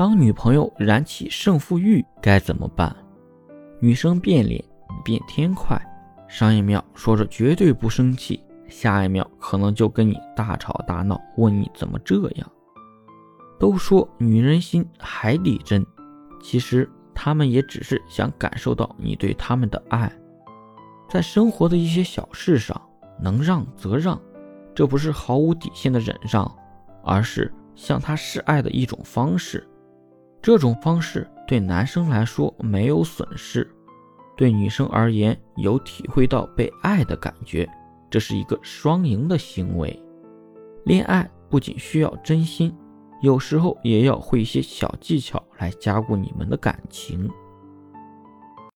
当女朋友燃起胜负欲该怎么办？女生变脸变天快，上一秒说着绝对不生气，下一秒可能就跟你大吵大闹，问你怎么这样。都说女人心海底针，其实她们也只是想感受到你对她们的爱，在生活的一些小事上能让则让，这不是毫无底线的忍让，而是向她示爱的一种方式。这种方式对男生来说没有损失，对女生而言有体会到被爱的感觉，这是一个双赢的行为。恋爱不仅需要真心。有时候也要会一些小技巧来加固你们的感情。